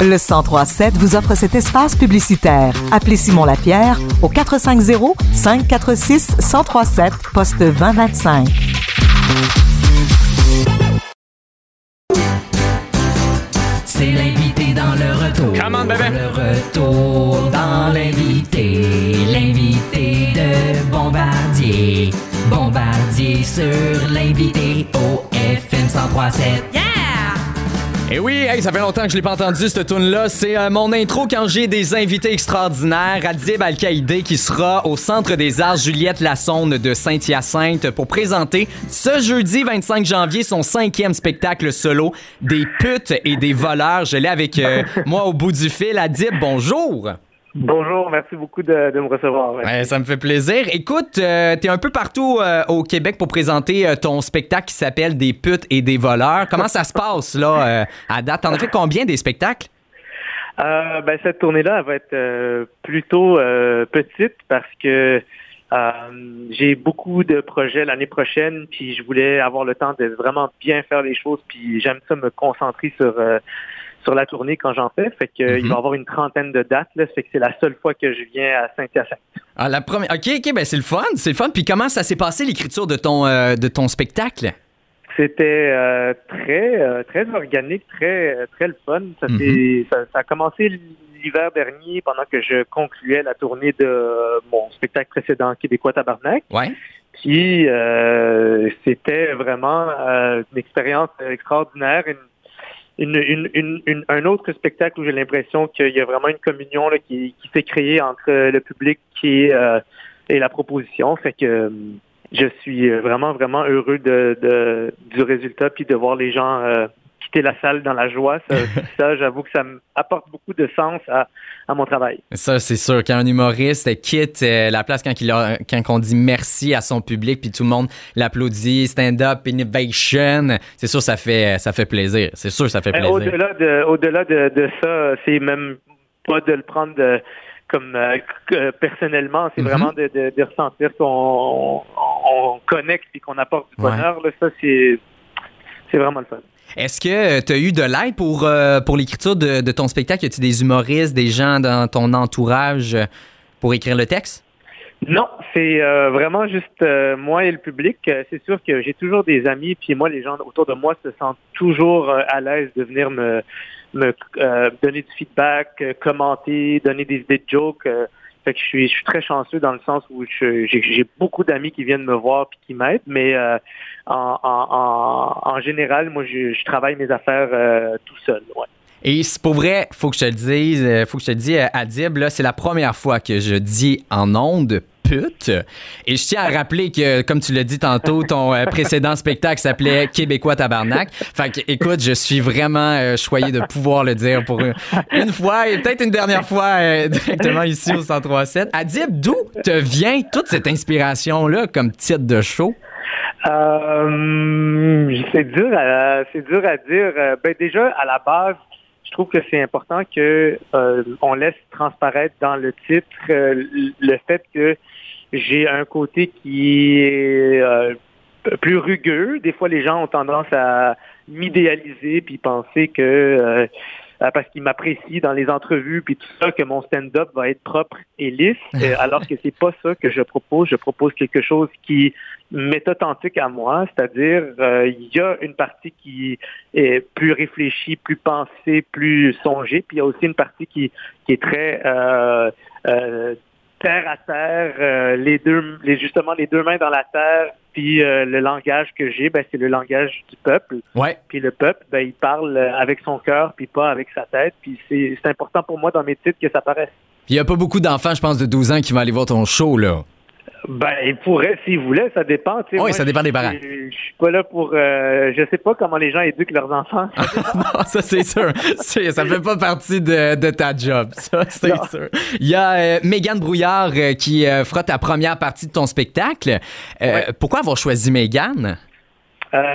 Le 1037 vous offre cet espace publicitaire. Appelez Simon Lapierre au 450 546 1037 poste 2025. C'est l'invité dans le retour. Come on, bébé. Le retour dans l'invité. L'invité de Bombardier. Bombardier sur l'invité au FM 1037. Yeah! Et oui, hey, ça fait longtemps que je l'ai pas entendu cette tune là. C'est euh, mon intro quand j'ai des invités extraordinaires. Adib Al-Qaïdé qui sera au Centre des Arts Juliette Lassonde de Saint-Hyacinthe pour présenter ce jeudi 25 janvier son cinquième spectacle solo des putes et des voleurs. Je l'ai avec euh, moi au bout du fil. Adib, bonjour. Bonjour, merci beaucoup de, de me recevoir. Ouais, ça me fait plaisir. Écoute, euh, t'es un peu partout euh, au Québec pour présenter euh, ton spectacle qui s'appelle Des putes et des voleurs. Comment ça se passe là euh, à date? T'en as fait combien des spectacles? Ben, cette tournée-là, va être plutôt petite parce que j'ai beaucoup de projets l'année prochaine, puis je voulais avoir le temps de vraiment bien faire les choses, puis j'aime ça me concentrer sur sur la tournée quand j'en fais. Fait que euh, il va y avoir une trentaine de dates, là, fait que c'est la seule fois que je viens à Saint-Hyacinthe. Ah, la première. Ok, ok, ben c'est le fun, c'est le fun. Puis comment ça s'est passé l'écriture de ton euh, de ton spectacle? C'était euh, très euh, très organique, très très le fun. Ça, s'est- ça, ça a commencé l'hiver dernier pendant que je concluais la tournée de mon spectacle précédent Québécois Tabarnak. Ouais. Puis c'était vraiment une expérience extraordinaire, une, une, une, une- un autre spectacle où j'ai l'impression qu'il y a vraiment une communion là, qui, qui s'est créée entre le public qui euh, et la proposition. Fait que euh, je suis vraiment, vraiment heureux de, de- du résultat puis de voir les gens euh, quitter la salle dans la joie. Ça, ça j'avoue que ça m'apporte beaucoup de sens à, à mon travail. Ça, c'est sûr. Quand un humoriste quitte euh, la place quand, il a- quand on dit merci à son public, puis tout le monde l'applaudit, stand-up, innovation, c'est sûr, ça fait, ça fait plaisir. C'est sûr, ça fait Euh, plaisir. Au-delà de, au-delà de, de ça, c'est même pas de le prendre de- comme euh, personnellement, c'est Mhm. vraiment de, de, de ressentir qu'on on connecte et qu'on apporte du Ouais. bonheur. Là, ça, c'est, c'est vraiment le fun. Est-ce que tu as eu de l'aide pour, euh, pour l'écriture de, de ton spectacle? Y a-tu des humoristes, des gens dans ton entourage euh, pour écrire le texte? Non, c'est euh, vraiment juste euh, moi et le public. Euh, C'est sûr que j'ai toujours des amis, puis moi, les gens autour de moi se sentent toujours euh, à l'aise de venir me, me euh, donner du feedback, euh, commenter, donner des idées de jokes. Fait que je suis, je suis très chanceux dans le sens où j'ai beaucoup d'amis qui viennent me voir puis qui m'aident, mais euh, en, en, général, moi, je, travaille mes affaires euh, tout seul. Et c'est pour vrai, faut que je te le dise, euh, faut que je te le dise, Adib, c'est la première fois que je dis en ondes Et je tiens à rappeler que, comme tu l'as dit tantôt, ton euh, précédent spectacle s'appelait Québécois Tabarnak. Fait que, écoute, je suis vraiment euh, choyé de pouvoir le dire pour une, fois et peut-être une dernière fois euh, directement ici au 1037. Adib, d'où te vient toute cette inspiration-là comme titre de show? Euh, c'est dur à c'est dur à dire. Ben déjà à la base, trouve que c'est important que euh, on laisse transparaître dans le titre euh, le fait que j'ai un côté qui est euh, plus rugueux. Des fois, les gens ont tendance à m'idéaliser puis penser que euh, parce qu'ils m'apprécient dans les entrevues puis tout ça que mon stand-up va être propre et lisse, euh, alors que c'est pas ça que je propose. Je propose quelque chose qui m'est authentique à moi, c'est-à-dire euh, il y a une partie qui est plus réfléchie, plus pensée, plus songée, puis il y a aussi une partie qui, qui est très euh, euh, terre à terre, euh, les deux, les, justement les deux mains dans la terre, puis euh, le langage que j'ai, ben, c'est le langage du peuple. Ouais. Puis le peuple, ben, il parle euh, avec son cœur, puis pas avec sa tête. Puis c'est important pour moi dans mes titres que ça paraisse. Il y a pas beaucoup d'enfants, je pense, de 12 ans qui vont aller voir ton show, là. Ben, il pourrait, s'il voulait, ça dépend. Oui, Moi, ça dépend des parents. Je, je suis pas là pour. Euh, je sais pas comment les gens éduquent leurs enfants. non, ça c'est sûr. Ça fait pas partie de, de ta job, ça c'est sûr. Il y a euh, Mégane Brouillard euh, qui euh, fera ta première partie de ton spectacle. Euh, Pourquoi avoir choisi Mégane?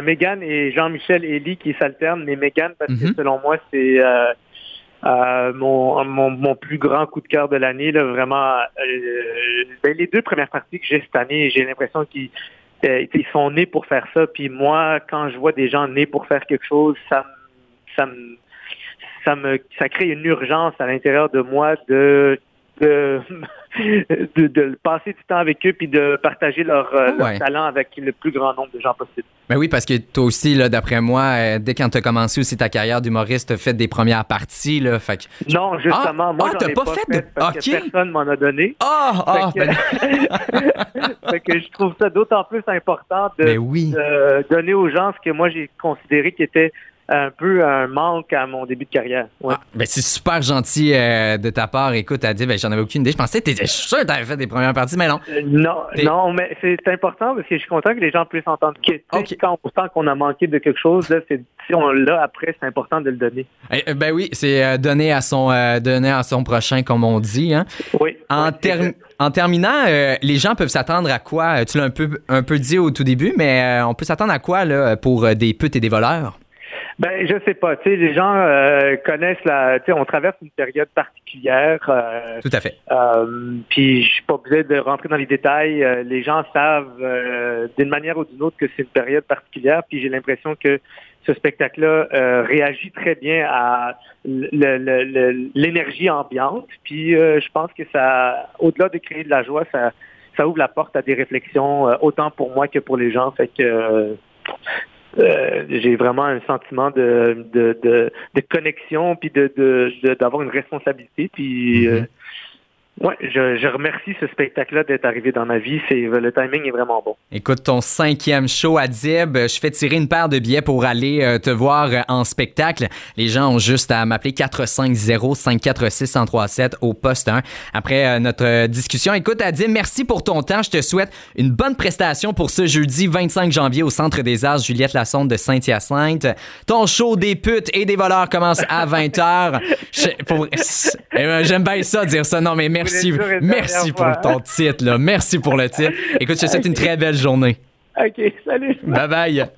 Mégane et Jean-Michel Elie qui s'alternent, mais Mégane, parce Mhm. que selon moi, c'est euh, mon, mon, plus grand coup de cœur de l'année. Là, vraiment, euh, ben, les deux premières parties que j'ai cette année, j'ai l'impression qu'ils euh, ils sont nés pour faire ça. Puis moi, quand je vois des gens nés pour faire quelque chose, ça ça me ça me ça crée une urgence à l'intérieur de moi de de, de, de, passer du temps avec eux puis de partager leur, euh, leur talent avec le plus grand nombre de gens possible. Ben oui, parce que toi aussi, là, d'après moi, euh, dès quand tu as commencé aussi ta carrière d'humoriste, tu as fait des premières parties. Là, fait Non, justement, ah, moi, ah, j'en ai pas, fait, de... parce que personne m'en a donné. Ah, ah, fait, que... ben... fait que je trouve ça d'autant plus important de, ben oui. de donner aux gens ce que moi j'ai considéré qui était un peu un manque à mon début de carrière. Ouais. Ah, ben c'est super gentil euh, de ta part. Écoute, à dire, ben, j'en avais aucune idée. Je pensais que tu sûr que tu avais fait des premières parties, mais non. Euh, non, non, mais c'est important parce que je suis content que les gens puissent entendre okay. quand on sent qu'on a manqué de quelque chose, là, si on l'a après, c'est important de le donner. Eh, ben oui, c'est euh, donner à son donner à son prochain, comme on dit. Hein? Oui. En, oui, en terminant, les gens peuvent s'attendre à quoi? Tu l'as un peu, un peu dit au tout début, mais on peut s'attendre à quoi là, pour des putes et des voleurs? Ben, je sais pas. Tu sais, les gens euh, connaissent la. Tu sais, on traverse une période particulière. Euh, Tout à fait. Euh, puis, je suis pas obligé de rentrer dans les détails. Les gens savent d'une manière ou d'une autre que c'est une période particulière. Puis, j'ai l'impression que ce spectacle-là réagit très bien à l'énergie ambiante. Puis, je pense que ça, au-delà de créer de la joie, ça, ça ouvre la porte à des réflexions autant pour moi que pour les gens. Fait que euh, j'ai vraiment un sentiment de, de, de, de connexion puis de d'avoir une responsabilité puis euh, oui, je, je, remercie ce spectacle-là d'être arrivé dans ma vie. C'est le timing est vraiment bon. Écoute, ton cinquième show à Dib, je fais tirer une paire de billets pour aller euh, te voir euh, en spectacle. Les gens ont juste à m'appeler 450-546-1037 au poste 1. Après euh, notre discussion, écoute, Adib, merci pour ton temps. Je te souhaite une bonne prestation pour ce jeudi 25 janvier au Centre des Arts Juliette Lassonde de Saint-Hyacinthe. Ton show des putes et des voleurs commence à 20h. Eh, j'aime bien ça dire ça. Non, mais merci merci, merci pour ton titre. Là. Merci pour le titre. Écoute, je te souhaite une très belle journée. OK, salut. Bye bye.